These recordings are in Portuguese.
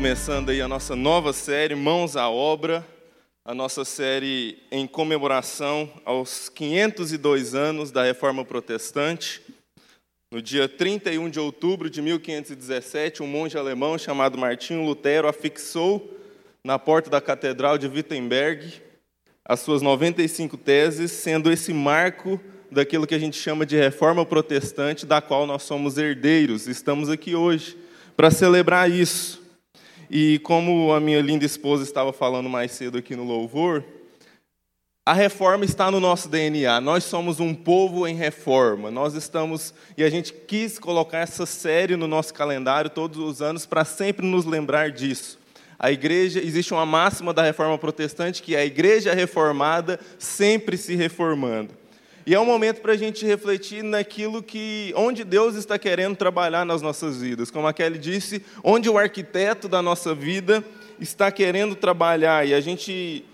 começando aí a nossa nova série Mãos à Obra, a nossa série em comemoração aos 502 anos da Reforma Protestante. No dia 31 de outubro de 1517, um monge alemão chamado Martinho Lutero afixou na porta da Catedral de Wittenberg as suas 95 teses, sendo esse marco daquilo que a gente chama de reforma protestante, da qual nós somos herdeiros. Estamos aqui hoje para celebrar isso. E como a minha linda esposa estava falando mais cedo aqui no louvor, a reforma está no nosso DNA. Nós somos um povo em reforma. Nós estamos e a gente quis colocar essa série no nosso calendário todos os anos para sempre nos lembrar disso. A igreja, existe uma máxima da reforma protestante que é a igreja reformada sempre se reformando. E é um momento para a gente refletir naquilo que, onde Deus está querendo trabalhar nas nossas vidas. Como a Kelly disse, onde o arquiteto da nossa vida está querendo trabalhar. E a gente,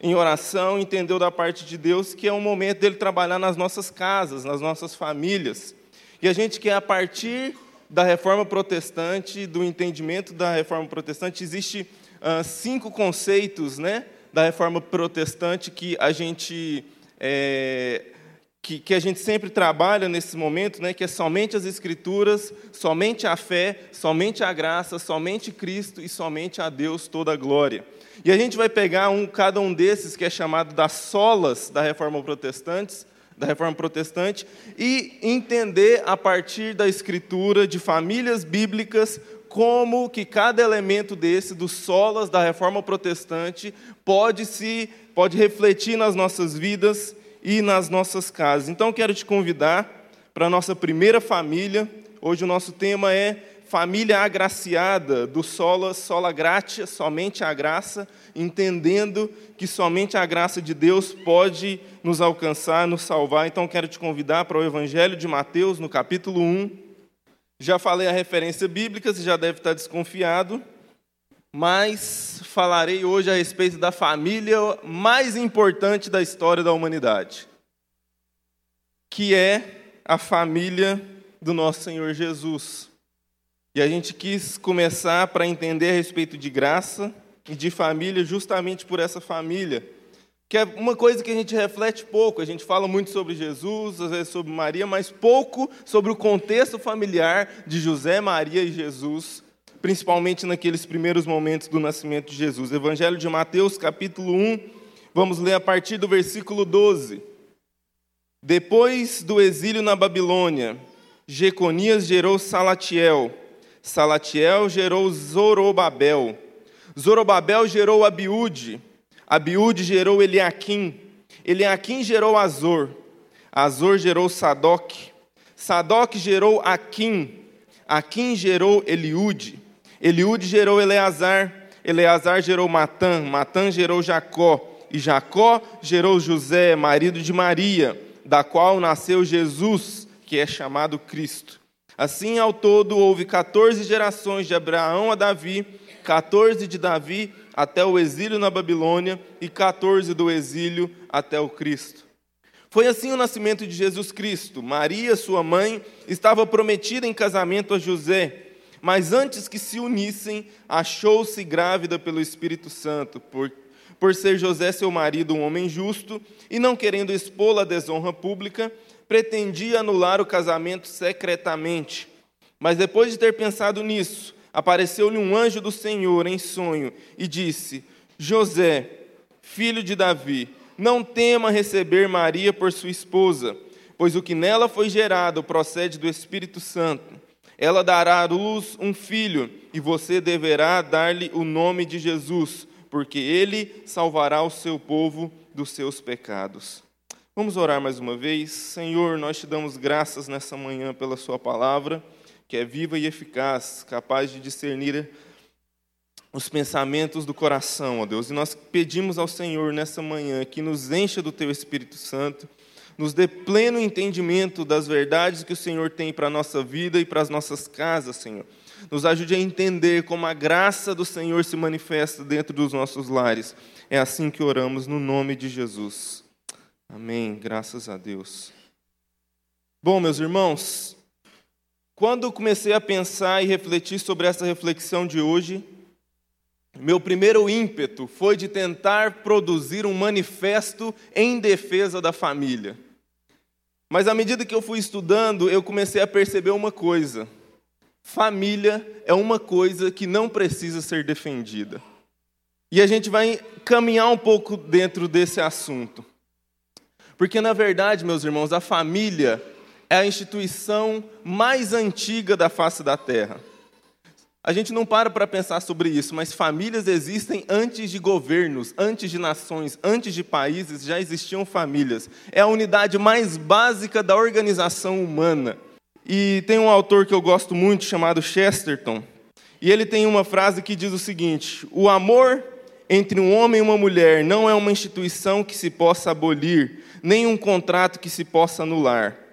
em oração, entendeu da parte de Deus que é um momento dele trabalhar nas nossas casas, nas nossas famílias. E a gente quer, a partir da reforma protestante, do entendimento da reforma protestante, existe uh, cinco conceitos né, da reforma protestante que a gente. É, que, que, a gente sempre trabalha nesse momento, né, que é somente as Escrituras, somente a fé, somente a graça, somente Cristo e somente a Deus toda a glória. E a gente vai pegar um, cada um desses, que é chamado das solas da Reforma Protestante, da Reforma Protestante e entender a partir da escritura de famílias bíblicas como que cada elemento desse dos solas da Reforma Protestante pode se pode refletir nas nossas vidas e nas nossas casas. Então quero te convidar para a nossa primeira família. Hoje o nosso tema é família agraciada, do sola sola gratia, somente a graça, entendendo que somente a graça de Deus pode nos alcançar, nos salvar. Então quero te convidar para o Evangelho de Mateus, no capítulo 1. Já falei a referência bíblica, você já deve estar desconfiado, mas falarei hoje a respeito da família mais importante da história da humanidade, que é a família do nosso Senhor Jesus. E a gente quis começar para entender a respeito de graça e de família, justamente por essa família, que é uma coisa que a gente reflete pouco. A gente fala muito sobre Jesus, às vezes sobre Maria, mas pouco sobre o contexto familiar de José, Maria e Jesus, principalmente naqueles primeiros momentos do nascimento de Jesus. Evangelho de Mateus, capítulo 1, vamos ler a partir do versículo 12. Depois do exílio na Babilônia, Jeconias gerou Salatiel Salatiel gerou Zorobabel. Zorobabel gerou Abiúde. Abiúde gerou Eliaquim. Eliaquim gerou Azor. Azor gerou Sadoc. Sadoc gerou Aquim. Aquim gerou Eliúde. Eliúde gerou Eleazar. Eleazar gerou Matã. Matã gerou Jacó. E Jacó gerou José, marido de Maria, da qual nasceu Jesus, que é chamado Cristo. Assim, ao todo, houve 14 gerações de Abraão a Davi, 14 de Davi até o exílio na Babilônia e 14 do exílio até o Cristo. Foi assim o nascimento de Jesus Cristo. Maria, sua mãe, estava prometida em casamento a José, mas antes que se unissem, achou-se grávida pelo Espírito Santo, por, por ser José, seu marido, um homem justo, e não querendo expô-la à desonra pública, pretendia anular o casamento secretamente. Mas depois de ter pensado nisso, apareceu-lhe um anjo do Senhor em sonho e disse: José, filho de Davi, não tema receber Maria por sua esposa, pois o que nela foi gerado procede do Espírito Santo. Ela dará à luz um filho, e você deverá dar-lhe o nome de Jesus, porque ele salvará o seu povo dos seus pecados. Vamos orar mais uma vez. Senhor, nós te damos graças nessa manhã pela Sua palavra, que é viva e eficaz, capaz de discernir os pensamentos do coração, ó Deus. E nós pedimos ao Senhor nessa manhã que nos encha do Teu Espírito Santo, nos dê pleno entendimento das verdades que o Senhor tem para a nossa vida e para as nossas casas, Senhor. Nos ajude a entender como a graça do Senhor se manifesta dentro dos nossos lares. É assim que oramos no nome de Jesus. Amém, graças a Deus. Bom, meus irmãos, quando comecei a pensar e refletir sobre essa reflexão de hoje, meu primeiro ímpeto foi de tentar produzir um manifesto em defesa da família. Mas à medida que eu fui estudando, eu comecei a perceber uma coisa: família é uma coisa que não precisa ser defendida. E a gente vai caminhar um pouco dentro desse assunto. Porque, na verdade, meus irmãos, a família é a instituição mais antiga da face da terra. A gente não para para pensar sobre isso, mas famílias existem antes de governos, antes de nações, antes de países, já existiam famílias. É a unidade mais básica da organização humana. E tem um autor que eu gosto muito chamado Chesterton, e ele tem uma frase que diz o seguinte: O amor entre um homem e uma mulher não é uma instituição que se possa abolir, nem um contrato que se possa anular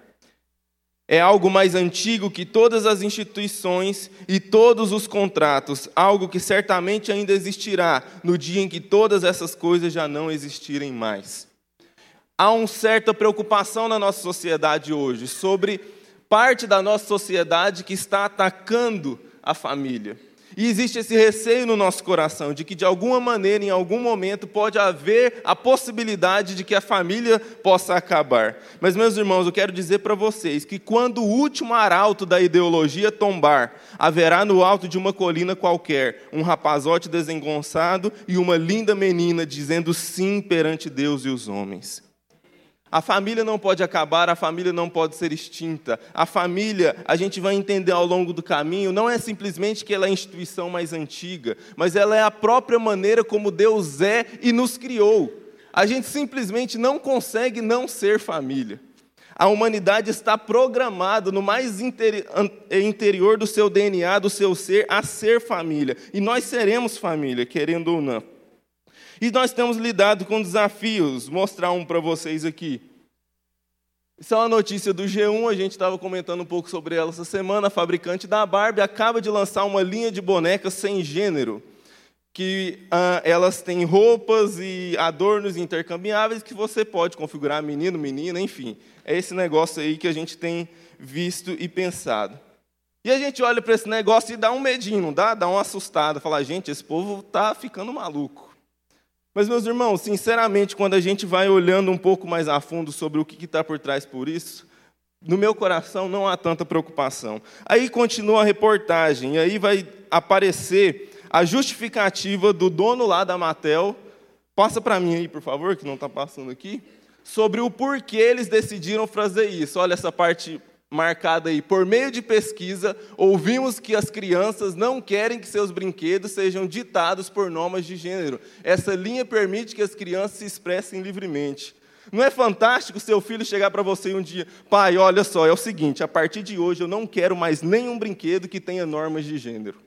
é algo mais antigo que todas as instituições e todos os contratos, algo que certamente ainda existirá no dia em que todas essas coisas já não existirem mais. Há uma certa preocupação na nossa sociedade hoje sobre parte da nossa sociedade que está atacando a família. E existe esse receio no nosso coração de que, de alguma maneira, em algum momento, pode haver a possibilidade de que a família possa acabar. Mas, meus irmãos, eu quero dizer para vocês que, quando o último arauto da ideologia tombar, haverá no alto de uma colina qualquer um rapazote desengonçado e uma linda menina dizendo sim perante Deus e os homens. A família não pode acabar, a família não pode ser extinta. A família, a gente vai entender ao longo do caminho, não é simplesmente que ela é a instituição mais antiga, mas ela é a própria maneira como Deus é e nos criou. A gente simplesmente não consegue não ser família. A humanidade está programada no mais interior do seu DNA, do seu ser, a ser família. E nós seremos família, querendo ou não. E nós temos lidado com desafios, mostrar um para vocês aqui. Isso é uma notícia do G1, a gente estava comentando um pouco sobre ela essa semana. A fabricante da Barbie acaba de lançar uma linha de bonecas sem gênero, que ah, elas têm roupas e adornos intercambiáveis que você pode configurar menino, menina, enfim. É esse negócio aí que a gente tem visto e pensado. E a gente olha para esse negócio e dá um medinho, não dá? Dá uma assustada, fala, gente, esse povo está ficando maluco. Mas, meus irmãos, sinceramente, quando a gente vai olhando um pouco mais a fundo sobre o que está por trás por isso, no meu coração não há tanta preocupação. Aí continua a reportagem, e aí vai aparecer a justificativa do dono lá da Matel. Passa para mim aí, por favor, que não está passando aqui. Sobre o porquê eles decidiram fazer isso. Olha essa parte marcada aí. Por meio de pesquisa, ouvimos que as crianças não querem que seus brinquedos sejam ditados por normas de gênero. Essa linha permite que as crianças se expressem livremente. Não é fantástico seu filho chegar para você um dia, pai, olha só, é o seguinte, a partir de hoje eu não quero mais nenhum brinquedo que tenha normas de gênero.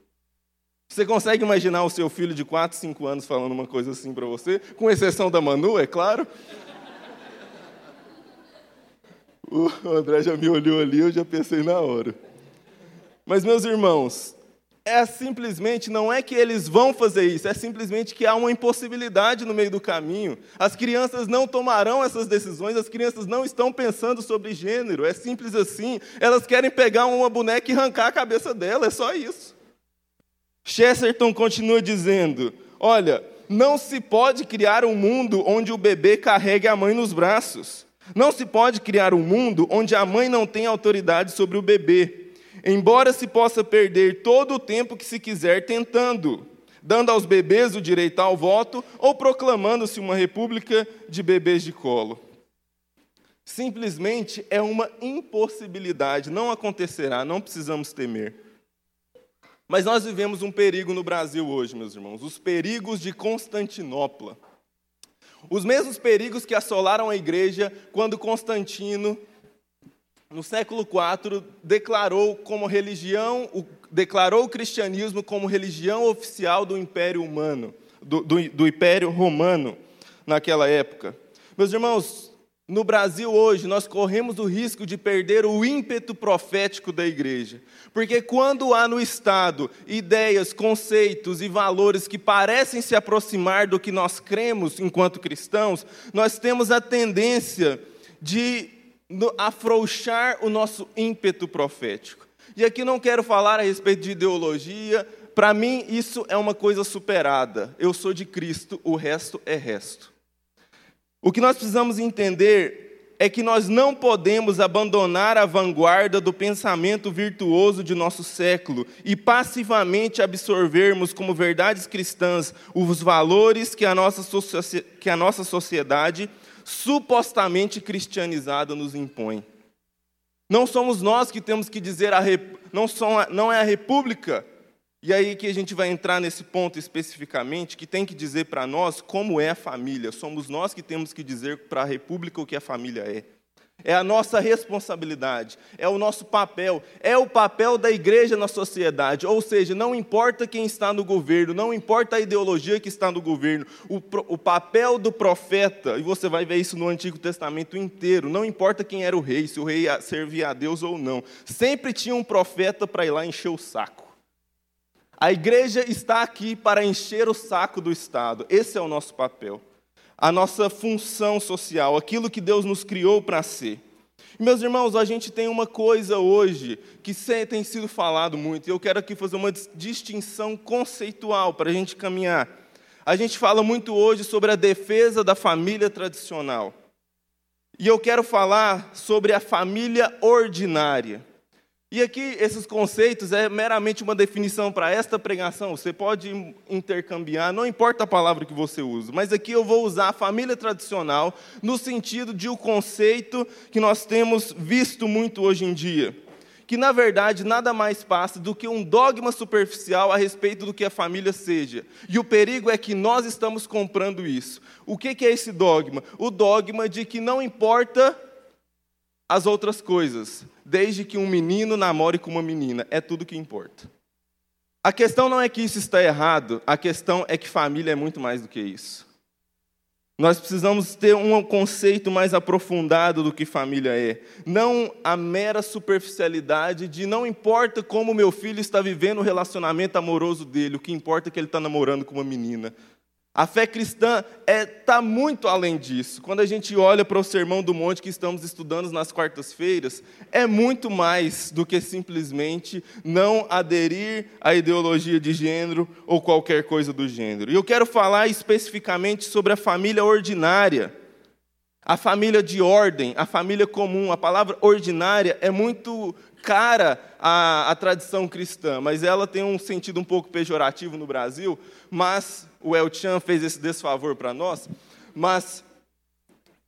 Você consegue imaginar o seu filho de 4, 5 anos falando uma coisa assim para você? Com exceção da Manu, é claro. O André já me olhou ali, eu já pensei na hora. Mas, meus irmãos, é simplesmente, não é que eles vão fazer isso, é simplesmente que há uma impossibilidade no meio do caminho. As crianças não tomarão essas decisões, as crianças não estão pensando sobre gênero, é simples assim. Elas querem pegar uma boneca e arrancar a cabeça dela, é só isso. Chesterton continua dizendo: olha, não se pode criar um mundo onde o bebê carregue a mãe nos braços. Não se pode criar um mundo onde a mãe não tem autoridade sobre o bebê, embora se possa perder todo o tempo que se quiser tentando, dando aos bebês o direito ao voto ou proclamando-se uma república de bebês de colo. Simplesmente é uma impossibilidade, não acontecerá, não precisamos temer. Mas nós vivemos um perigo no Brasil hoje, meus irmãos, os perigos de Constantinopla. Os mesmos perigos que assolaram a igreja quando Constantino, no século IV, declarou como religião, declarou o cristianismo como religião oficial do Império Humano, do, do, do Império Romano naquela época. Meus irmãos, no Brasil hoje, nós corremos o risco de perder o ímpeto profético da igreja. Porque quando há no Estado ideias, conceitos e valores que parecem se aproximar do que nós cremos enquanto cristãos, nós temos a tendência de afrouxar o nosso ímpeto profético. E aqui não quero falar a respeito de ideologia, Para mim, isso é uma coisa superada. Eu sou de Cristo, o resto é resto. O que nós precisamos entender é que nós não podemos abandonar a vanguarda do pensamento virtuoso de nosso século e passivamente absorvermos como verdades cristãs os valores que a nossa, que a nossa sociedade supostamente cristianizada nos impõe. Não somos nós que temos que dizer, a rep... não, são... não é a República, e aí que a gente vai entrar nesse ponto especificamente, que tem que dizer para nós como é a família. Somos nós que temos que dizer para a República o que a família é. É a nossa responsabilidade, é o nosso papel, é o papel da igreja na sociedade. Ou seja, não importa quem está no governo, não importa a ideologia que está no governo, o, o papel do profeta, e você vai ver isso no Antigo Testamento inteiro, não importa quem era o rei, se o rei servia a Deus ou não, sempre tinha um profeta para ir lá encher o saco. A igreja está aqui para encher o saco do Estado, esse é o nosso papel a nossa função social, aquilo que Deus nos criou para ser. meus irmãos, a gente tem uma coisa hoje que tem sido falado muito, e eu quero aqui fazer uma distinção conceitual para a gente caminhar. A gente fala muito hoje sobre a defesa da família tradicional. E eu quero falar sobre a família ordinária. E aqui, esses conceitos é meramente uma definição para esta pregação. Você pode intercambiar, não importa a palavra que você usa, mas aqui eu vou usar a família tradicional no sentido de o um conceito que nós temos visto muito hoje em dia. Que, na verdade, nada mais passa do que um dogma superficial a respeito do que a família seja. E o perigo é que nós estamos comprando isso. O que é esse dogma? O dogma de que não importa as outras coisas, desde que um menino namore com uma menina, é tudo que importa. A questão não é que isso está errado, a questão é que família é muito mais do que isso. Nós precisamos ter um conceito mais aprofundado do que família é. Não a mera superficialidade de não importa como meu filho está vivendo o relacionamento amoroso dele, o que importa é que ele está namorando com uma menina. A fé cristã está é, tá muito além disso. Quando a gente olha para o Sermão do Monte que estamos estudando nas quartas-feiras, é muito mais do que simplesmente não aderir à ideologia de gênero ou qualquer coisa do gênero. E eu quero falar especificamente sobre a família ordinária, a família de ordem, a família comum. A palavra ordinária é muito cara à, à tradição cristã, mas ela tem um sentido um pouco pejorativo no Brasil, mas o El Chan fez esse desfavor para nós, mas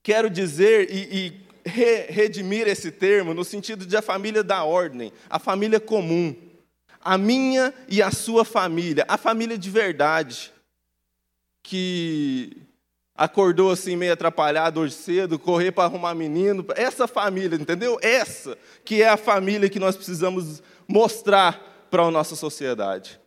quero dizer e, e re, redimir esse termo no sentido de a família da ordem, a família comum, a minha e a sua família, a família de verdade, que acordou assim meio atrapalhado hoje cedo, correr para arrumar menino, essa família, entendeu? Essa que é a família que nós precisamos mostrar para a nossa sociedade.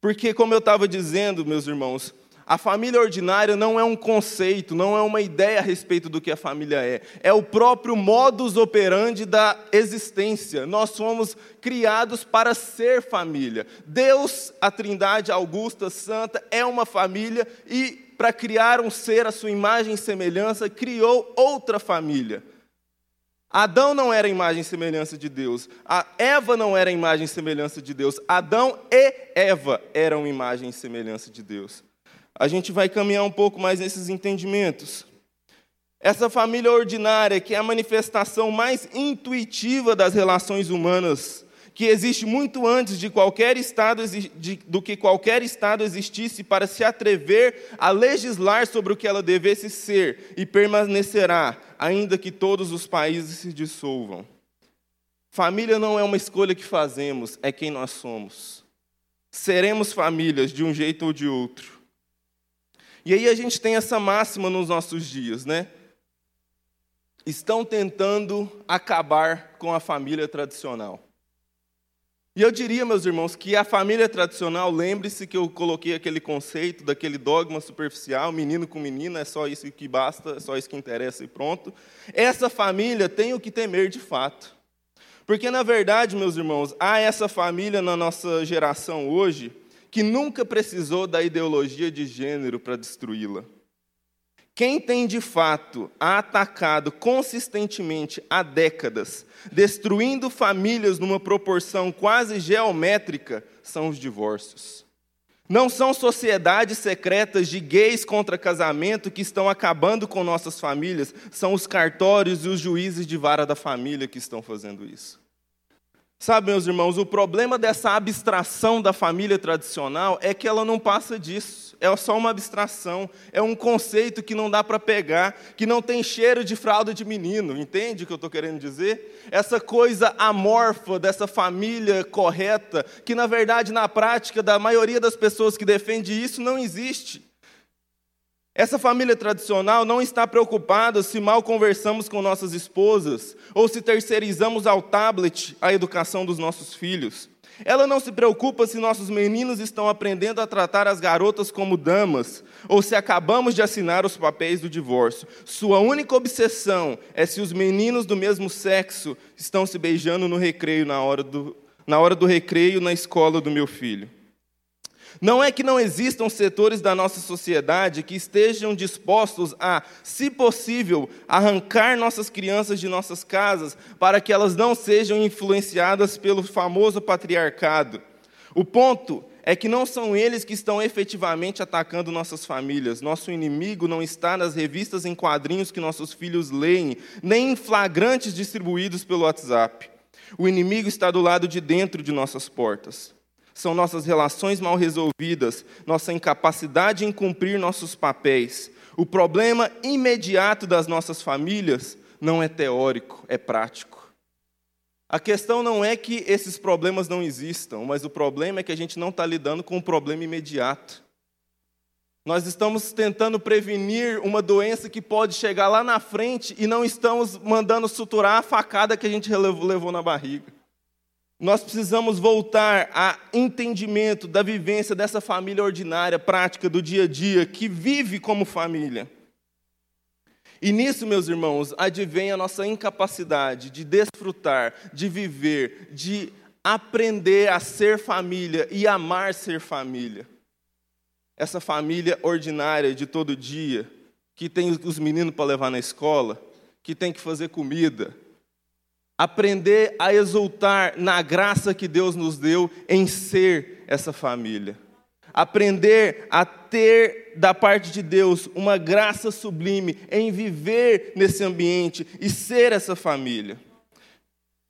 Porque, como eu estava dizendo, meus irmãos, a família ordinária não é um conceito, não é uma ideia a respeito do que a família é. É o próprio modus operandi da existência. Nós fomos criados para ser família. Deus, a Trindade Augusta Santa, é uma família e, para criar um ser à sua imagem e semelhança, criou outra família. Adão não era imagem e semelhança de Deus. A Eva não era imagem e semelhança de Deus. Adão e Eva eram imagem e semelhança de Deus. A gente vai caminhar um pouco mais nesses entendimentos. Essa família ordinária, que é a manifestação mais intuitiva das relações humanas, que existe muito antes de qualquer estado de, do que qualquer estado existisse para se atrever a legislar sobre o que ela devesse ser e permanecerá, ainda que todos os países se dissolvam. Família não é uma escolha que fazemos, é quem nós somos. Seremos famílias de um jeito ou de outro. E aí a gente tem essa máxima nos nossos dias, né? Estão tentando acabar com a família tradicional. E eu diria, meus irmãos, que a família tradicional, lembre-se que eu coloquei aquele conceito daquele dogma superficial, menino com menina, é só isso que basta, é só isso que interessa e pronto. Essa família tem o que temer de fato. Porque, na verdade, meus irmãos, há essa família na nossa geração hoje que nunca precisou da ideologia de gênero para destruí-la. Quem tem de fato atacado consistentemente há décadas, destruindo famílias numa proporção quase geométrica, são os divórcios. Não são sociedades secretas de gays contra casamento que estão acabando com nossas famílias, são os cartórios e os juízes de vara da família que estão fazendo isso. Sabe, meus irmãos, o problema dessa abstração da família tradicional é que ela não passa disso. É só uma abstração, é um conceito que não dá para pegar, que não tem cheiro de fralda de menino, entende o que eu estou querendo dizer? Essa coisa amorfa dessa família correta, que na verdade, na prática, da maioria das pessoas que defende isso, não existe. Essa família tradicional não está preocupada se mal conversamos com nossas esposas ou se terceirizamos ao tablet a educação dos nossos filhos. Ela não se preocupa se nossos meninos estão aprendendo a tratar as garotas como damas ou se acabamos de assinar os papéis do divórcio. Sua única obsessão é se os meninos do mesmo sexo estão se beijando no recreio na hora do, na hora do recreio na escola do meu filho. Não é que não existam setores da nossa sociedade que estejam dispostos a, se possível, arrancar nossas crianças de nossas casas para que elas não sejam influenciadas pelo famoso patriarcado. O ponto é que não são eles que estão efetivamente atacando nossas famílias. Nosso inimigo não está nas revistas em quadrinhos que nossos filhos leem, nem em flagrantes distribuídos pelo WhatsApp. O inimigo está do lado de dentro de nossas portas são nossas relações mal resolvidas, nossa incapacidade em cumprir nossos papéis. O problema imediato das nossas famílias não é teórico, é prático. A questão não é que esses problemas não existam, mas o problema é que a gente não está lidando com o problema imediato. Nós estamos tentando prevenir uma doença que pode chegar lá na frente e não estamos mandando suturar a facada que a gente levou na barriga. Nós precisamos voltar a entendimento da vivência dessa família ordinária, prática do dia a dia, que vive como família. E nisso, meus irmãos, advém a nossa incapacidade de desfrutar, de viver, de aprender a ser família e amar ser família. Essa família ordinária de todo dia, que tem os meninos para levar na escola, que tem que fazer comida, aprender a exultar na graça que Deus nos deu em ser essa família. Aprender a ter da parte de Deus uma graça sublime em viver nesse ambiente e ser essa família.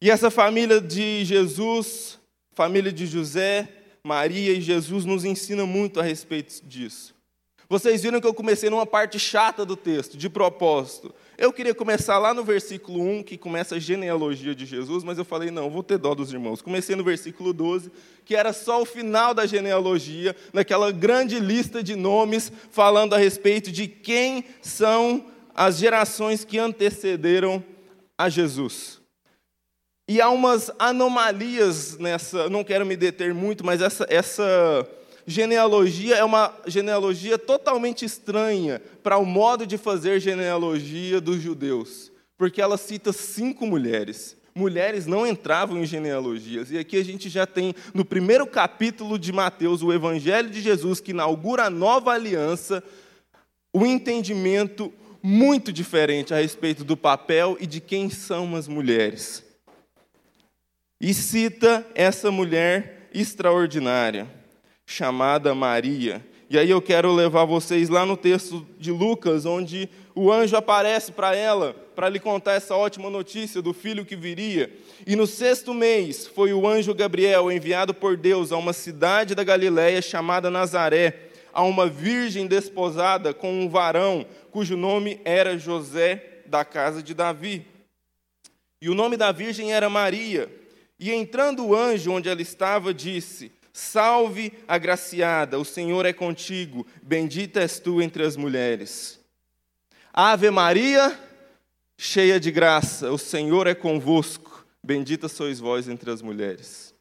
E essa família de Jesus, família de José, Maria e Jesus nos ensina muito a respeito disso. Vocês viram que eu comecei numa parte chata do texto, de propósito. Eu queria começar lá no versículo 1, que começa a genealogia de Jesus, mas eu falei, não, vou ter dó dos irmãos. Comecei no versículo 12, que era só o final da genealogia, naquela grande lista de nomes, falando a respeito de quem são as gerações que antecederam a Jesus. E há umas anomalias nessa, não quero me deter muito, mas essa, essa genealogia é uma genealogia totalmente estranha para o modo de fazer genealogia dos judeus, porque ela cita cinco mulheres. Mulheres não entravam em genealogias. E aqui a gente já tem, no primeiro capítulo de Mateus, o Evangelho de Jesus, que inaugura a nova aliança, o um entendimento muito diferente a respeito do papel e de quem são as mulheres. E cita essa mulher extraordinária chamada Maria. E aí eu quero levar vocês lá no texto de Lucas, onde o anjo aparece para ela, para lhe contar essa ótima notícia do filho que viria. E no sexto mês foi o anjo Gabriel enviado por Deus a uma cidade da Galiléia chamada Nazaré, a uma virgem desposada com um varão cujo nome era José da casa de Davi. E o nome da virgem era Maria. E entrando o anjo onde ela estava, disse: Salve, agraciada, o Senhor é contigo, bendita és tu entre as mulheres. Ave Maria, cheia de graça, o Senhor é convosco, bendita sois vós entre as mulheres.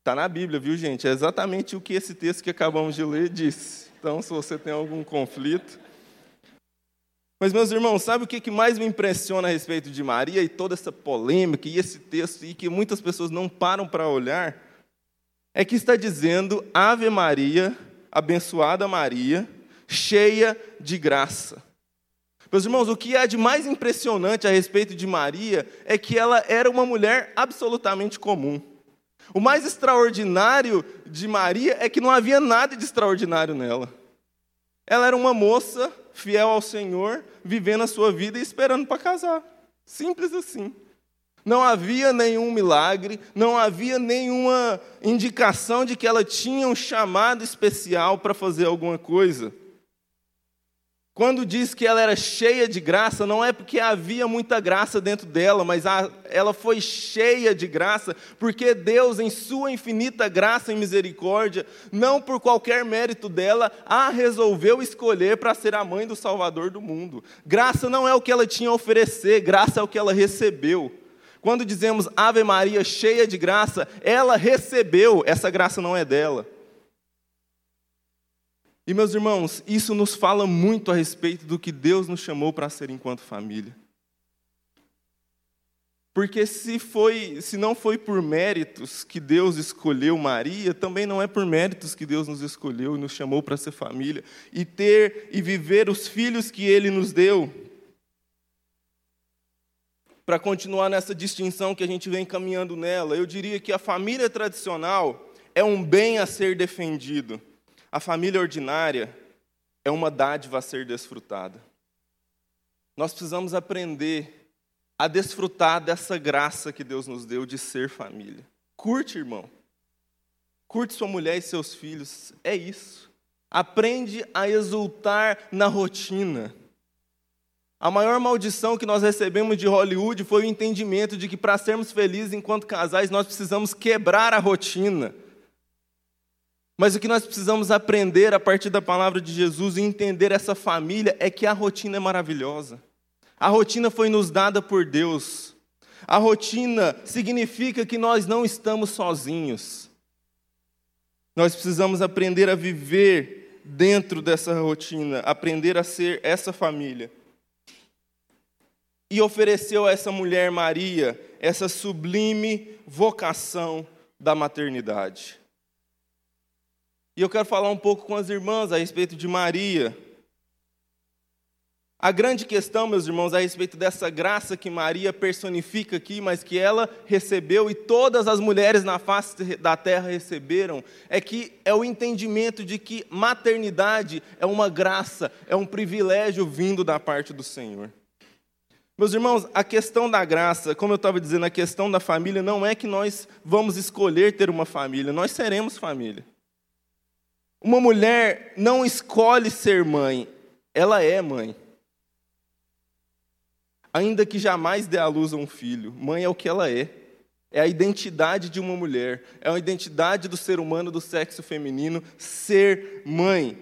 Está na Bíblia, viu, gente? É exatamente o que esse texto que acabamos de ler disse. Então, se você tem algum conflito. Mas, meus irmãos, sabe o que mais me impressiona a respeito de Maria e toda essa polêmica e esse texto, e que muitas pessoas não param para olhar? É que está dizendo Ave Maria, abençoada Maria, cheia de graça. Meus irmãos, o que há de mais impressionante a respeito de Maria é que ela era uma mulher absolutamente comum. O mais extraordinário de Maria é que não havia nada de extraordinário nela. Ela era uma moça fiel ao Senhor, vivendo a sua vida e esperando para casar. Simples assim. Não havia nenhum milagre, não havia nenhuma indicação de que ela tinha um chamado especial para fazer alguma coisa. Quando diz que ela era cheia de graça, não é porque havia muita graça dentro dela, mas a, ela foi cheia de graça, porque Deus, em Sua infinita graça e misericórdia, não por qualquer mérito dela, a resolveu escolher para ser a mãe do Salvador do mundo. Graça não é o que ela tinha a oferecer, graça é o que ela recebeu. Quando dizemos Ave Maria cheia de graça, ela recebeu, essa graça não é dela. E meus irmãos, isso nos fala muito a respeito do que Deus nos chamou para ser enquanto família. Porque se foi, se não foi por méritos que Deus escolheu Maria, também não é por méritos que Deus nos escolheu e nos chamou para ser família e ter e viver os filhos que ele nos deu. Para continuar nessa distinção que a gente vem caminhando nela, eu diria que a família tradicional é um bem a ser defendido a família ordinária é uma dádiva a ser desfrutada. Nós precisamos aprender a desfrutar dessa graça que Deus nos deu de ser família. Curte, irmão. Curte sua mulher e seus filhos. É isso. Aprende a exultar na rotina. A maior maldição que nós recebemos de Hollywood foi o entendimento de que para sermos felizes enquanto casais nós precisamos quebrar a rotina. Mas o que nós precisamos aprender a partir da palavra de Jesus e entender essa família é que a rotina é maravilhosa. A rotina foi nos dada por Deus. A rotina significa que nós não estamos sozinhos. Nós precisamos aprender a viver dentro dessa rotina, aprender a ser essa família. E ofereceu a essa mulher Maria essa sublime vocação da maternidade. E eu quero falar um pouco com as irmãs a respeito de Maria. A grande questão, meus irmãos, a respeito dessa graça que Maria personifica aqui, mas que ela recebeu e todas as mulheres na face da terra receberam, é que é o entendimento de que maternidade é uma graça, é um privilégio vindo da parte do Senhor. Meus irmãos, a questão da graça, como eu estava dizendo, a questão da família não é que nós vamos escolher ter uma família, nós seremos família. Uma mulher não escolhe ser mãe, ela é mãe. Ainda que jamais dê à luz a um filho, mãe é o que ela é. É a identidade de uma mulher, é a identidade do ser humano do sexo feminino ser mãe.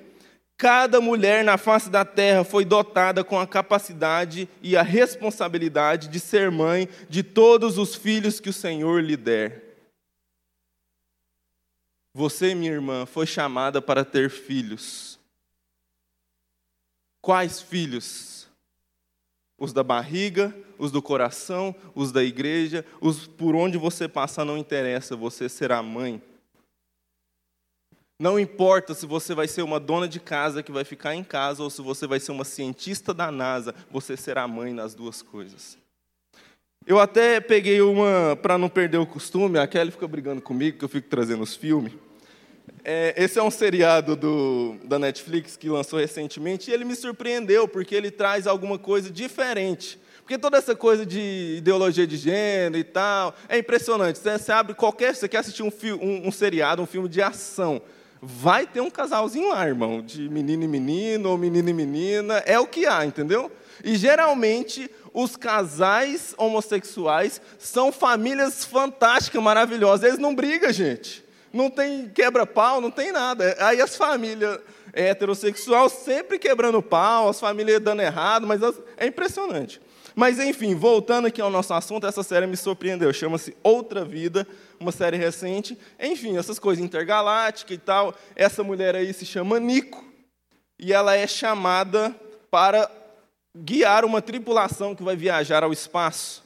Cada mulher na face da terra foi dotada com a capacidade e a responsabilidade de ser mãe de todos os filhos que o Senhor lhe der. Você, minha irmã, foi chamada para ter filhos. Quais filhos? Os da barriga, os do coração, os da igreja, os por onde você passar não interessa, você será mãe. Não importa se você vai ser uma dona de casa que vai ficar em casa ou se você vai ser uma cientista da NASA, você será mãe nas duas coisas. Eu até peguei uma, para não perder o costume, a Kelly fica brigando comigo, que eu fico trazendo os filmes. É, esse é um seriado do, da Netflix que lançou recentemente e ele me surpreendeu, porque ele traz alguma coisa diferente. Porque toda essa coisa de ideologia de gênero e tal, é impressionante. Você, você abre qualquer. Você quer assistir um, um, um seriado, um filme de ação. Vai ter um casalzinho lá, irmão, de menino e menino, ou menino e menina. É o que há, entendeu? E geralmente os casais homossexuais são famílias fantásticas, maravilhosas. Eles não brigam, gente. Não tem quebra-pau, não tem nada. Aí as famílias heterossexuais sempre quebrando pau, as famílias dando errado, mas é impressionante. Mas enfim, voltando aqui ao nosso assunto, essa série me surpreendeu. Chama-se Outra Vida, uma série recente. Enfim, essas coisas intergalácticas e tal. Essa mulher aí se chama Nico e ela é chamada para guiar uma tripulação que vai viajar ao espaço.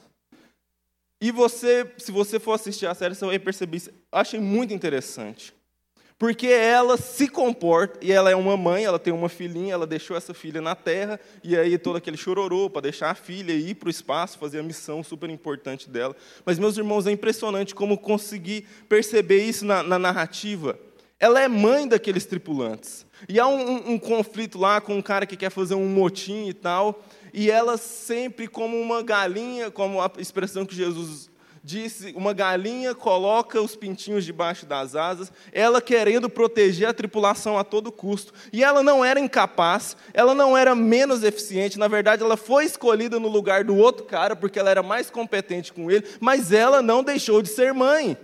E você, se você for assistir a série, você vai perceber isso. Eu achei muito interessante. Porque ela se comporta, e ela é uma mãe, ela tem uma filhinha, ela deixou essa filha na terra, e aí todo aquele chororô para deixar a filha ir para o espaço, fazer a missão super importante dela. Mas, meus irmãos, é impressionante como conseguir perceber isso na, na narrativa. Ela é mãe daqueles tripulantes. E há um, um, um conflito lá com um cara que quer fazer um motim e tal, e ela sempre como uma galinha, como a expressão que Jesus disse: uma galinha coloca os pintinhos debaixo das asas, ela querendo proteger a tripulação a todo custo. E ela não era incapaz, ela não era menos eficiente, na verdade, ela foi escolhida no lugar do outro cara, porque ela era mais competente com ele, mas ela não deixou de ser mãe.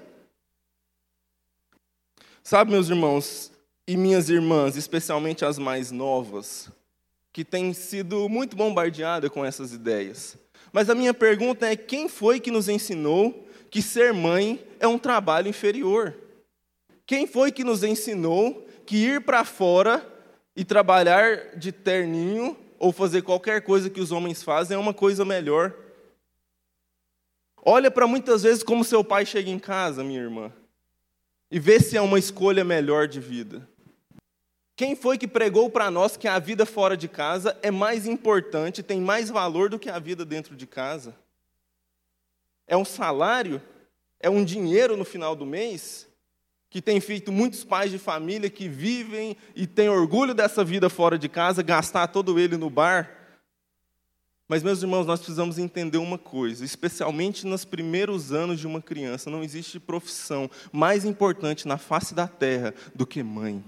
Sabe, meus irmãos e minhas irmãs, especialmente as mais novas, que têm sido muito bombardeadas com essas ideias. Mas a minha pergunta é: quem foi que nos ensinou que ser mãe é um trabalho inferior? Quem foi que nos ensinou que ir para fora e trabalhar de terninho ou fazer qualquer coisa que os homens fazem é uma coisa melhor? Olha para muitas vezes como seu pai chega em casa, minha irmã, e vê se é uma escolha melhor de vida. Quem foi que pregou para nós que a vida fora de casa é mais importante, tem mais valor do que a vida dentro de casa? É um salário? É um dinheiro no final do mês? Que tem feito muitos pais de família que vivem e têm orgulho dessa vida fora de casa, gastar todo ele no bar. Mas, meus irmãos, nós precisamos entender uma coisa, especialmente nos primeiros anos de uma criança, não existe profissão mais importante na face da terra do que mãe.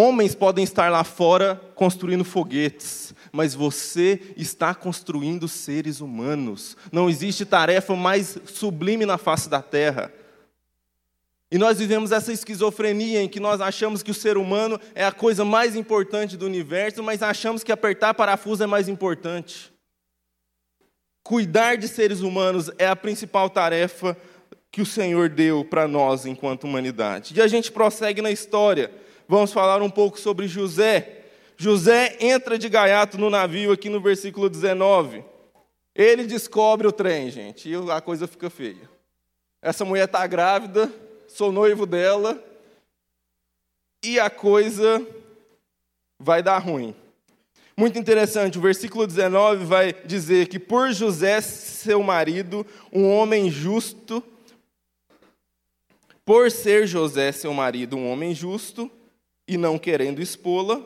Homens podem estar lá fora construindo foguetes, mas você está construindo seres humanos. Não existe tarefa mais sublime na face da terra. E nós vivemos essa esquizofrenia em que nós achamos que o ser humano é a coisa mais importante do universo, mas achamos que apertar parafuso é mais importante. Cuidar de seres humanos é a principal tarefa que o Senhor deu para nós enquanto humanidade. E a gente prossegue na história vamos falar um pouco sobre José. José entra de gaiato no navio aqui no versículo 19. Ele descobre o trem, gente, e a coisa fica feia. Essa mulher está grávida, sou noivo dela, e a coisa vai dar ruim. Muito interessante, o versículo 19 vai dizer que por José, seu marido, um homem justo, por ser José, seu marido, um homem justo, e não querendo expô-la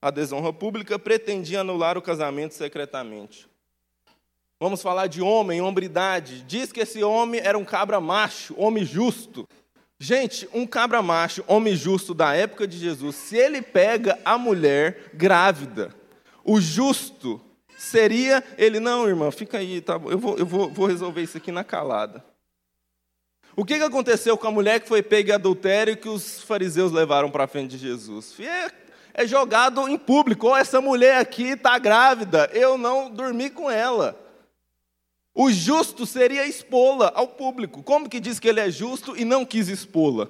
à desonra pública, pretendia anular o casamento secretamente. Vamos falar de homem, hombridade. Diz que esse homem era um cabra macho, homem justo. Gente, um cabra macho, homem justo da época de Jesus, se ele pega a mulher grávida, o justo seria ele, não, irmã, fica aí, tá, eu, vou, eu vou, vou resolver isso aqui na calada. O que aconteceu com a mulher que foi pega em adultério e que os fariseus levaram para frente de Jesus? É, é jogado em público. Oh, essa mulher aqui está grávida, eu não dormi com ela. O justo seria expô-la ao público. Como que diz que ele é justo e não quis expô-la?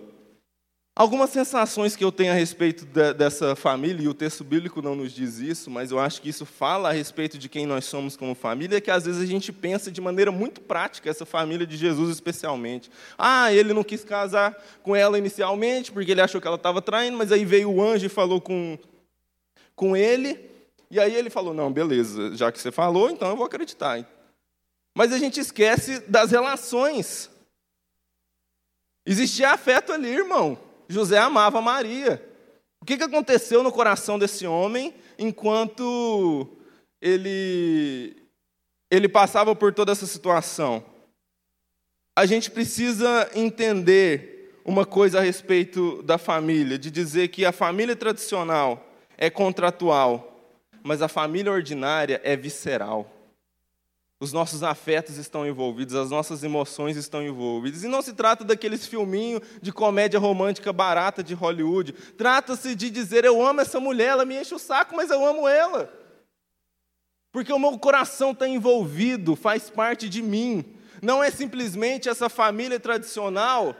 Algumas sensações que eu tenho a respeito de, dessa família, e o texto bíblico não nos diz isso, mas eu acho que isso fala a respeito de quem nós somos como família, é que às vezes a gente pensa de maneira muito prática, essa família de Jesus especialmente. Ah, ele não quis casar com ela inicialmente, porque ele achou que ela estava traindo, mas aí veio o anjo e falou com, com ele, e aí ele falou: Não, beleza, já que você falou, então eu vou acreditar. Mas a gente esquece das relações. Existia afeto ali, irmão. José amava Maria. O que, aconteceu no coração desse homem enquanto ele, ele passava por toda essa situação? A gente precisa entender uma coisa a respeito da família, de dizer que a família tradicional é contratual, mas a família ordinária é visceral. Os nossos afetos estão envolvidos, as nossas emoções estão envolvidas. E não se trata daqueles filminhos de comédia romântica barata de Hollywood. Trata-se de dizer: eu amo essa mulher, ela me enche o saco, mas eu amo ela. Porque o meu coração está envolvido, faz parte de mim. Não é simplesmente essa família tradicional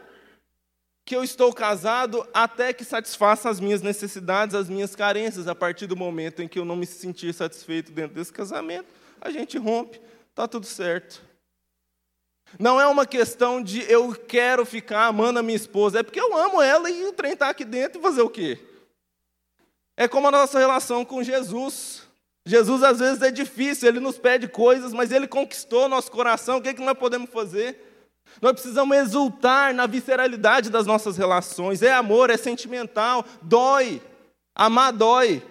que eu estou casado até que satisfaça as minhas necessidades, as minhas carências. A partir do momento em que eu não me sentir satisfeito dentro desse casamento, a gente rompe Está tudo certo. Não é uma questão de eu quero ficar amando a minha esposa, é porque eu amo ela e o trem está aqui dentro e fazer o quê? É como a nossa relação com Jesus. Jesus às vezes é difícil, ele nos pede coisas, mas ele conquistou nosso coração, o que, é que nós podemos fazer? Nós precisamos exultar na visceralidade das nossas relações. É amor, é sentimental, dói. Amar dói.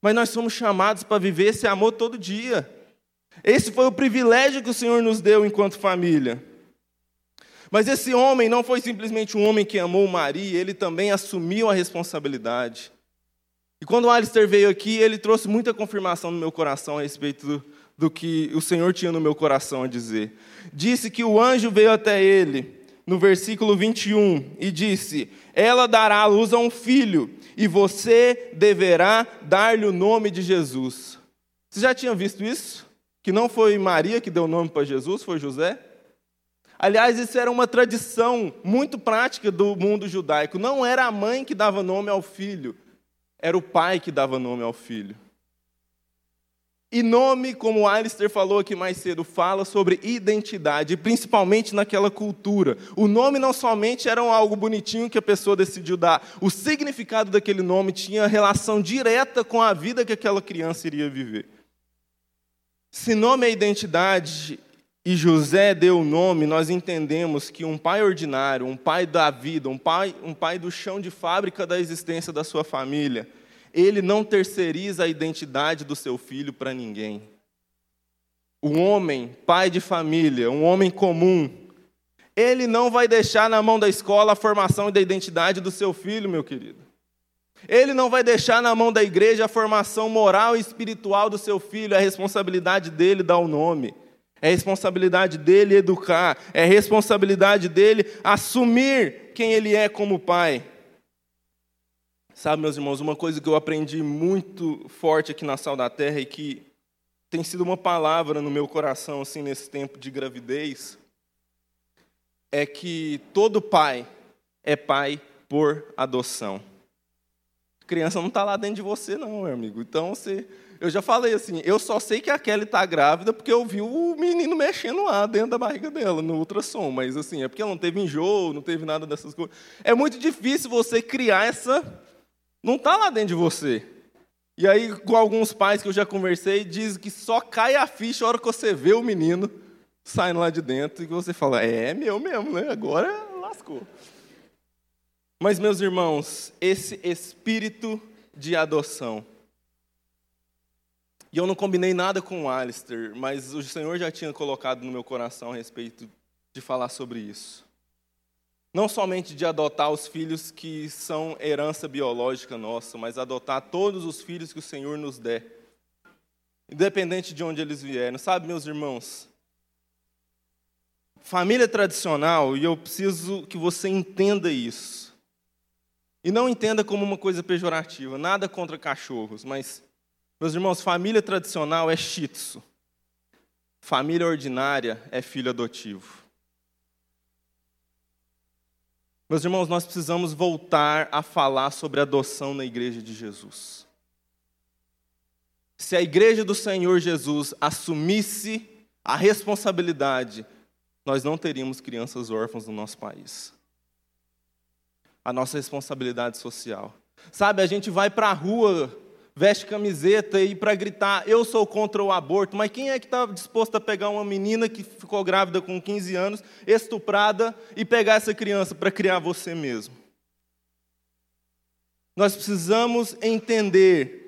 Mas nós somos chamados para viver esse amor todo dia. Esse foi o privilégio que o Senhor nos deu enquanto família. Mas esse homem não foi simplesmente um homem que amou Maria, ele também assumiu a responsabilidade. E quando o Alistair veio aqui, ele trouxe muita confirmação no meu coração a respeito do, do que o Senhor tinha no meu coração a dizer. Disse que o anjo veio até ele, no versículo 21, e disse: Ela dará à luz a um filho, e você deverá dar-lhe o nome de Jesus. Você já tinha visto isso? Que não foi Maria que deu o nome para Jesus, foi José? Aliás, isso era uma tradição muito prática do mundo judaico. Não era a mãe que dava nome ao filho, era o pai que dava nome ao filho. E nome, como o Alistair falou aqui mais cedo, fala sobre identidade, principalmente naquela cultura. O nome não somente era algo bonitinho que a pessoa decidiu dar, o significado daquele nome tinha relação direta com a vida que aquela criança iria viver. Se nome é identidade e José deu o nome, nós entendemos que um pai ordinário, um pai da vida, um pai, um pai do chão de fábrica da existência da sua família, ele não terceiriza a identidade do seu filho para ninguém. O homem, pai de família, um homem comum, ele não vai deixar na mão da escola a formação da identidade do seu filho, meu querido. Ele não vai deixar na mão da igreja a formação moral e espiritual do seu filho, é responsabilidade dele dar o nome. É responsabilidade dele educar, é responsabilidade dele assumir quem ele é como pai. Sabe, meus irmãos, uma coisa que eu aprendi muito forte aqui na Sal da Terra e que tem sido uma palavra no meu coração assim nesse tempo de gravidez é que todo pai é pai por adoção. Criança não está lá dentro de você, não, meu amigo. Então você, eu já falei assim, eu só sei que a Kelly está grávida porque eu vi o menino mexendo lá dentro da barriga dela no ultrassom, mas assim é porque ela não teve enjoo, não teve nada dessas coisas. É muito difícil você criar essa não está lá dentro de você. E aí, com alguns pais que eu já conversei, dizem que só cai a ficha a hora que você vê o menino saindo lá de dentro e que você fala, é meu mesmo, né? Agora lascou. Mas, meus irmãos, esse espírito de adoção. E eu não combinei nada com o Alistair, mas o Senhor já tinha colocado no meu coração a respeito de falar sobre isso. Não somente de adotar os filhos que são herança biológica nossa, mas adotar todos os filhos que o Senhor nos der, independente de onde eles vierem. Sabe, meus irmãos? Família tradicional, e eu preciso que você entenda isso. E não entenda como uma coisa pejorativa, nada contra cachorros, mas, meus irmãos, família tradicional é tzu. Família ordinária é filho adotivo. Meus irmãos, nós precisamos voltar a falar sobre adoção na igreja de Jesus. Se a igreja do Senhor Jesus assumisse a responsabilidade, nós não teríamos crianças órfãs no nosso país. A nossa responsabilidade social. Sabe, a gente vai para a rua veste camiseta e para gritar, eu sou contra o aborto, mas quem é que está disposto a pegar uma menina que ficou grávida com 15 anos, estuprada, e pegar essa criança para criar você mesmo? Nós precisamos entender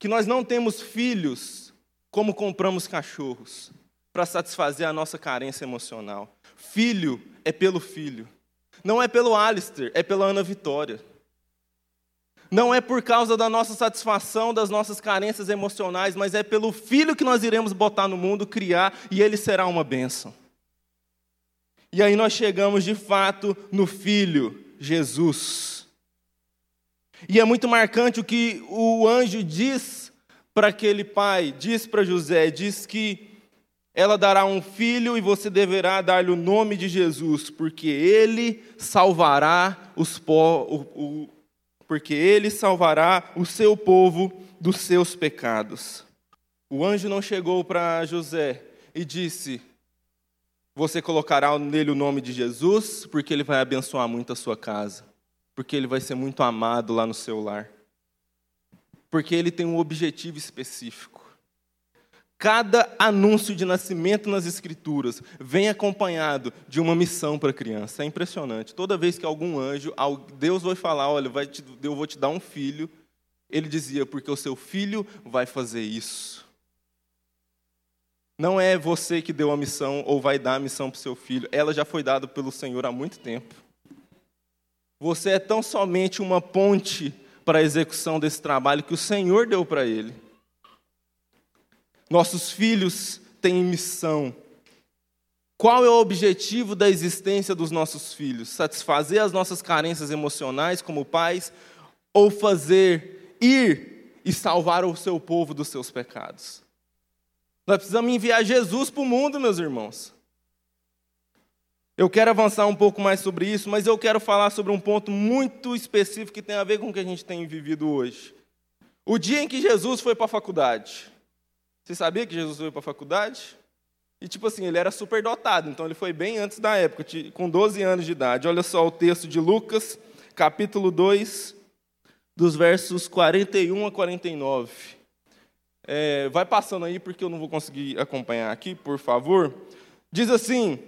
que nós não temos filhos como compramos cachorros para satisfazer a nossa carência emocional. Filho é pelo filho. Não é pelo Alistair, é pela Ana Vitória. Não é por causa da nossa satisfação, das nossas carências emocionais, mas é pelo filho que nós iremos botar no mundo, criar, e ele será uma bênção. E aí nós chegamos de fato no filho, Jesus. E é muito marcante o que o anjo diz para aquele pai, diz para José, diz que ela dará um filho e você deverá dar-lhe o nome de Jesus, porque ele salvará os po o, porque ele salvará o seu povo dos seus pecados. O anjo não chegou para José e disse: Você colocará nele o nome de Jesus, porque ele vai abençoar muito a sua casa, porque ele vai ser muito amado lá no seu lar, porque ele tem um objetivo específico. Cada anúncio de nascimento nas Escrituras vem acompanhado de uma missão para a criança. É impressionante. Toda vez que algum anjo, Deus vai falar: Olha, eu vou te dar um filho, ele dizia: Porque o seu filho vai fazer isso. Não é você que deu a missão ou vai dar a missão para o seu filho, ela já foi dada pelo Senhor há muito tempo. Você é tão somente uma ponte para a execução desse trabalho que o Senhor deu para ele. Nossos filhos têm missão. Qual é o objetivo da existência dos nossos filhos? Satisfazer as nossas carências emocionais como pais ou fazer ir e salvar o seu povo dos seus pecados? Nós precisamos enviar Jesus para o mundo, meus irmãos. Eu quero avançar um pouco mais sobre isso, mas eu quero falar sobre um ponto muito específico que tem a ver com o que a gente tem vivido hoje. O dia em que Jesus foi para a faculdade. Você sabia que Jesus foi para a faculdade? E tipo assim, ele era super dotado, então ele foi bem antes da época, com 12 anos de idade. Olha só o texto de Lucas, capítulo 2, dos versos 41 a 49. É, vai passando aí, porque eu não vou conseguir acompanhar aqui, por favor. Diz assim: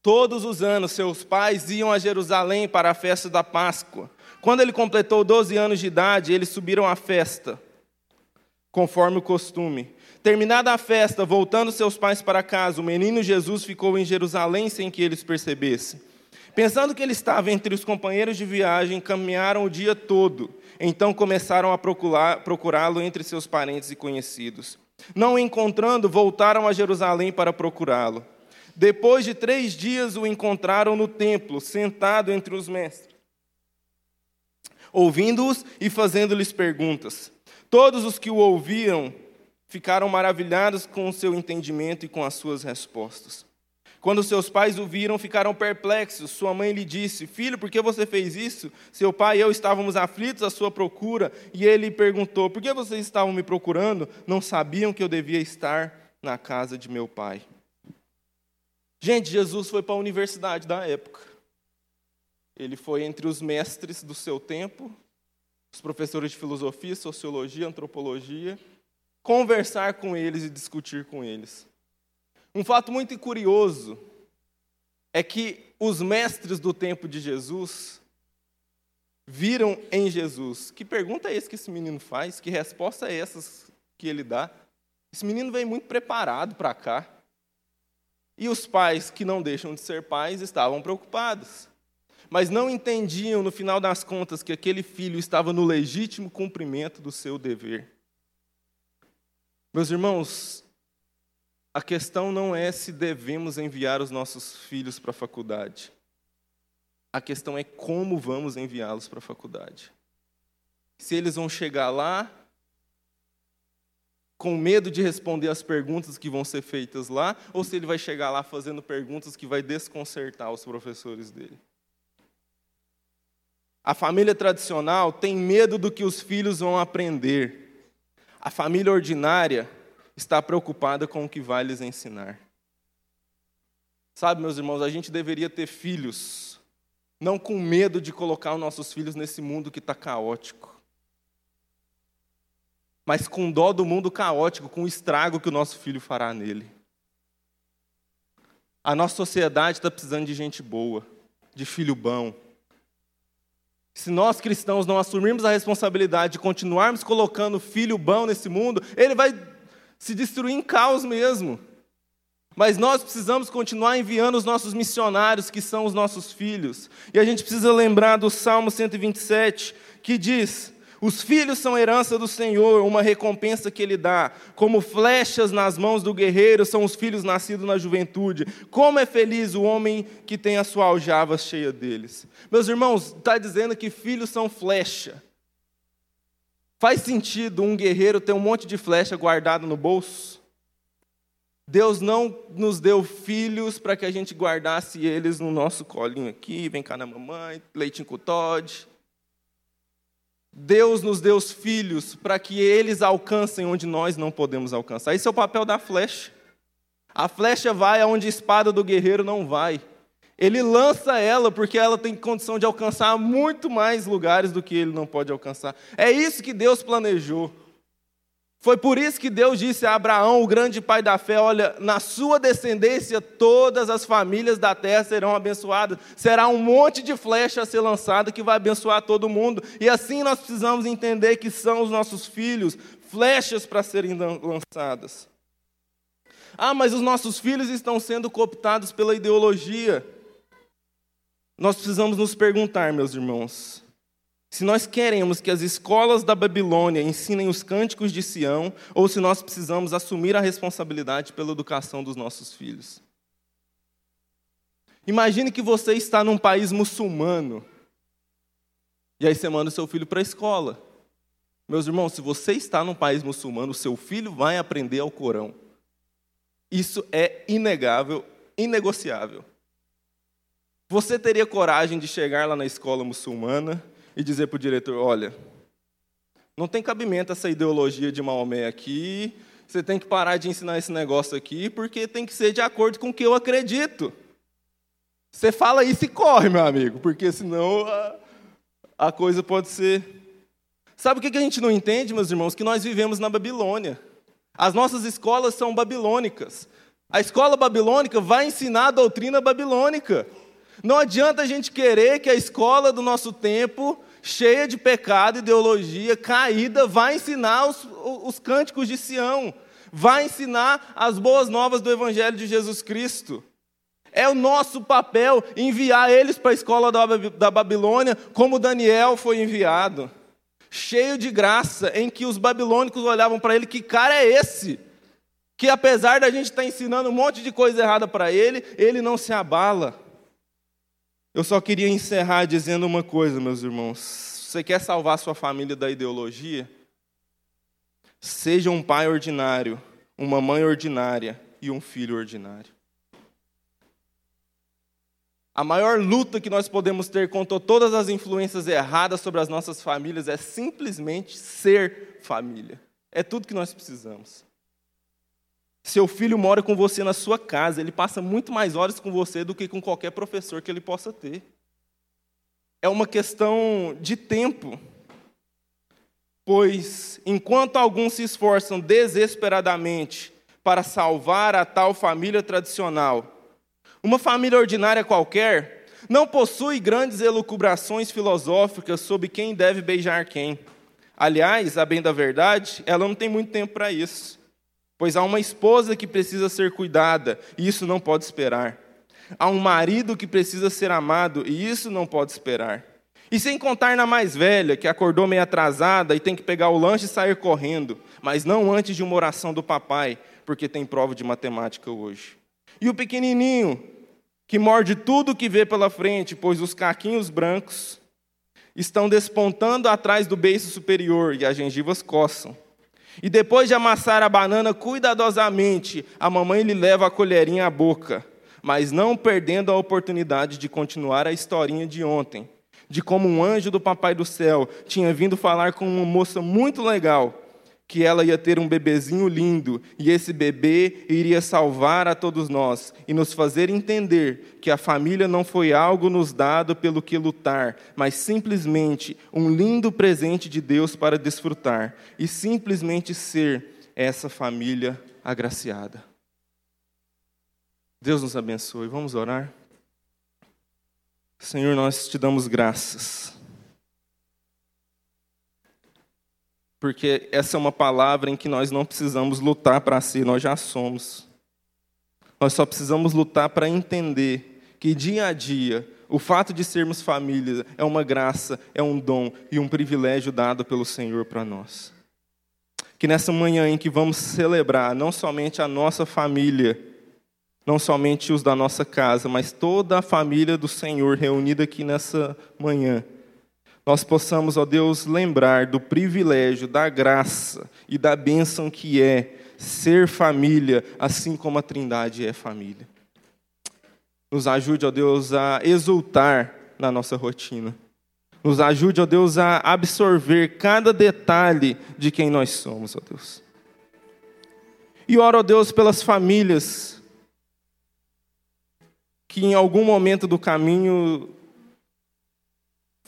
Todos os anos seus pais iam a Jerusalém para a festa da Páscoa. Quando ele completou 12 anos de idade, eles subiram à festa, conforme o costume. Terminada a festa, voltando seus pais para casa, o menino Jesus ficou em Jerusalém sem que eles percebessem. Pensando que ele estava entre os companheiros de viagem, caminharam o dia todo. Então começaram a procurá-lo entre seus parentes e conhecidos. Não o encontrando, voltaram a Jerusalém para procurá-lo. Depois de três dias o encontraram no templo, sentado entre os mestres, ouvindo-os e fazendo-lhes perguntas. Todos os que o ouviam ficaram maravilhados com o seu entendimento e com as suas respostas. Quando seus pais o viram, ficaram perplexos. Sua mãe lhe disse: Filho, por que você fez isso? Seu pai e eu estávamos aflitos à sua procura. E ele perguntou: Por que vocês estavam me procurando? Não sabiam que eu devia estar na casa de meu pai. Gente, Jesus foi para a universidade da época. Ele foi entre os mestres do seu tempo, os professores de filosofia, sociologia, antropologia, conversar com eles e discutir com eles. Um fato muito curioso é que os mestres do tempo de Jesus viram em Jesus. Que pergunta é essa que esse menino faz? Que resposta é essa que ele dá? Esse menino vem muito preparado para cá. E os pais que não deixam de ser pais estavam preocupados. Mas não entendiam, no final das contas, que aquele filho estava no legítimo cumprimento do seu dever. Meus irmãos, a questão não é se devemos enviar os nossos filhos para a faculdade. A questão é como vamos enviá-los para a faculdade. Se eles vão chegar lá com medo de responder as perguntas que vão ser feitas lá, ou se ele vai chegar lá fazendo perguntas que vai desconcertar os professores dele. A família tradicional tem medo do que os filhos vão aprender. A família ordinária está preocupada com o que vai lhes ensinar. Sabe, meus irmãos, a gente deveria ter filhos, não com medo de colocar os nossos filhos nesse mundo que está caótico, mas com dó do mundo caótico, com o estrago que o nosso filho fará nele. A nossa sociedade está precisando de gente boa, de filho bom. Se nós cristãos não assumirmos a responsabilidade de continuarmos colocando filho bom nesse mundo, ele vai se destruir em caos mesmo. Mas nós precisamos continuar enviando os nossos missionários, que são os nossos filhos. E a gente precisa lembrar do Salmo 127, que diz: Os filhos são herança do Senhor, uma recompensa que Ele dá. Como flechas nas mãos do guerreiro são os filhos nascidos na juventude. Como é feliz o homem que tem a sua aljava cheia deles. Meus irmãos, está dizendo que filhos são flecha. Faz sentido um guerreiro ter um monte de flecha guardado no bolso? Deus não nos deu filhos para que a gente guardasse eles no nosso colinho aqui, vem cá na mamãe, leitinho com Todd. Deus nos deu os filhos para que eles alcancem onde nós não podemos alcançar. Esse é o papel da flecha. A flecha vai aonde a espada do guerreiro não vai. Ele lança ela porque ela tem condição de alcançar muito mais lugares do que ele não pode alcançar. É isso que Deus planejou. Foi por isso que Deus disse a Abraão, o grande pai da fé: Olha, na sua descendência todas as famílias da terra serão abençoadas. Será um monte de flecha a ser lançada que vai abençoar todo mundo. E assim nós precisamos entender que são os nossos filhos flechas para serem lançadas. Ah, mas os nossos filhos estão sendo cooptados pela ideologia. Nós precisamos nos perguntar, meus irmãos, se nós queremos que as escolas da Babilônia ensinem os cânticos de Sião, ou se nós precisamos assumir a responsabilidade pela educação dos nossos filhos. Imagine que você está num país muçulmano, e aí você manda seu filho para a escola. Meus irmãos, se você está num país muçulmano, seu filho vai aprender ao Corão. Isso é inegável, inegociável. Você teria coragem de chegar lá na escola muçulmana e dizer para o diretor: olha, não tem cabimento essa ideologia de Maomé aqui, você tem que parar de ensinar esse negócio aqui, porque tem que ser de acordo com o que eu acredito. Você fala isso e corre, meu amigo, porque senão a, a coisa pode ser. Sabe o que a gente não entende, meus irmãos? Que nós vivemos na Babilônia. As nossas escolas são babilônicas. A escola babilônica vai ensinar a doutrina babilônica. Não adianta a gente querer que a escola do nosso tempo cheia de pecado, ideologia, caída, vai ensinar os, os cânticos de Sião, vai ensinar as boas novas do Evangelho de Jesus Cristo. É o nosso papel enviar eles para a escola da, Babilônia, como Daniel foi enviado, cheio de graça, em que os babilônicos olhavam para ele: que cara é esse? Que apesar da gente estar ensinando um monte de coisa errada para ele, ele não se abala. Eu só queria encerrar dizendo uma coisa, meus irmãos. Você quer salvar sua família da ideologia? Seja um pai ordinário, uma mãe ordinária e um filho ordinário. A maior luta que nós podemos ter contra todas as influências erradas sobre as nossas famílias é simplesmente ser família. É tudo que nós precisamos. Seu filho mora com você na sua casa, ele passa muito mais horas com você do que com qualquer professor que ele possa ter. É uma questão de tempo. Pois, enquanto alguns se esforçam desesperadamente para salvar a tal família tradicional, uma família ordinária qualquer não possui grandes elucubrações filosóficas sobre quem deve beijar quem. Aliás, a bem da verdade, ela não tem muito tempo para isso pois há uma esposa que precisa ser cuidada, e isso não pode esperar. Há um marido que precisa ser amado, e isso não pode esperar. E sem contar na mais velha, que acordou meio atrasada e tem que pegar o lanche e sair correndo, mas não antes de uma oração do papai, porque tem prova de matemática hoje. E o pequenininho, que morde tudo que vê pela frente, pois os caquinhos brancos estão despontando atrás do beiço superior e as gengivas coçam. E depois de amassar a banana cuidadosamente, a mamãe lhe leva a colherinha à boca, mas não perdendo a oportunidade de continuar a historinha de ontem, de como um anjo do papai do céu tinha vindo falar com uma moça muito legal que ela ia ter um bebezinho lindo e esse bebê iria salvar a todos nós e nos fazer entender que a família não foi algo nos dado pelo que lutar, mas simplesmente um lindo presente de Deus para desfrutar e simplesmente ser essa família agraciada. Deus nos abençoe. Vamos orar? Senhor, nós te damos graças porque essa é uma palavra em que nós não precisamos lutar para si, nós já somos. Nós só precisamos lutar para entender que dia a dia o fato de sermos família é uma graça, é um dom e um privilégio dado pelo Senhor para nós. Que nessa manhã em que vamos celebrar não somente a nossa família, não somente os da nossa casa, mas toda a família do Senhor reunida aqui nessa manhã nós possamos, ó Deus, lembrar do privilégio, da graça e da bênção que é ser família, assim como a Trindade é família. Nos ajude, ó Deus, a exultar na nossa rotina. Nos ajude, ó Deus, a absorver cada detalhe de quem nós somos, ó Deus. E oro, ó Deus, pelas famílias que em algum momento do caminho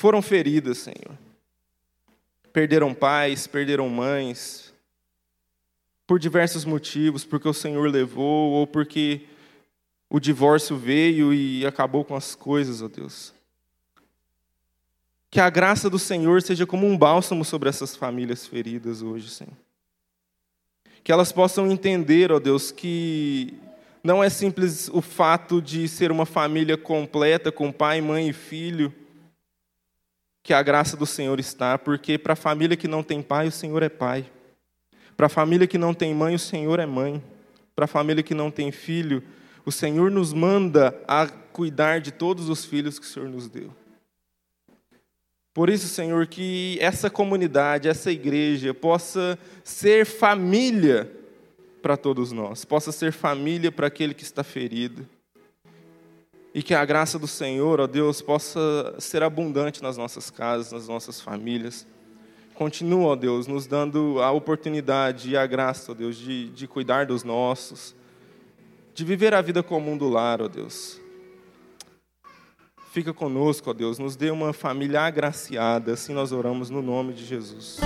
foram feridas, Senhor. Perderam pais, perderam mães, por diversos motivos, porque o Senhor levou ou porque o divórcio veio e acabou com as coisas, ó Deus. Que a graça do Senhor seja como um bálsamo sobre essas famílias feridas hoje, Senhor. Que elas possam entender, ó Deus, que não é simples o fato de ser uma família completa, com pai, mãe e filho, que a graça do Senhor está, porque para a família que não tem pai, o Senhor é pai. Para a família que não tem mãe, o Senhor é mãe. Para a família que não tem filho, o Senhor nos manda a cuidar de todos os filhos que o Senhor nos deu. Por isso, Senhor, que essa comunidade, essa igreja possa ser família para todos nós, possa ser família para aquele que está ferido. E que a graça do Senhor, ó Deus, possa ser abundante nas nossas casas, nas nossas famílias. Continua, ó Deus, nos dando a oportunidade e a graça, ó Deus, de, de cuidar dos nossos, de viver a vida comum do lar, ó Deus. Fica conosco, ó Deus, nos dê uma família agraciada, assim nós oramos no nome de Jesus.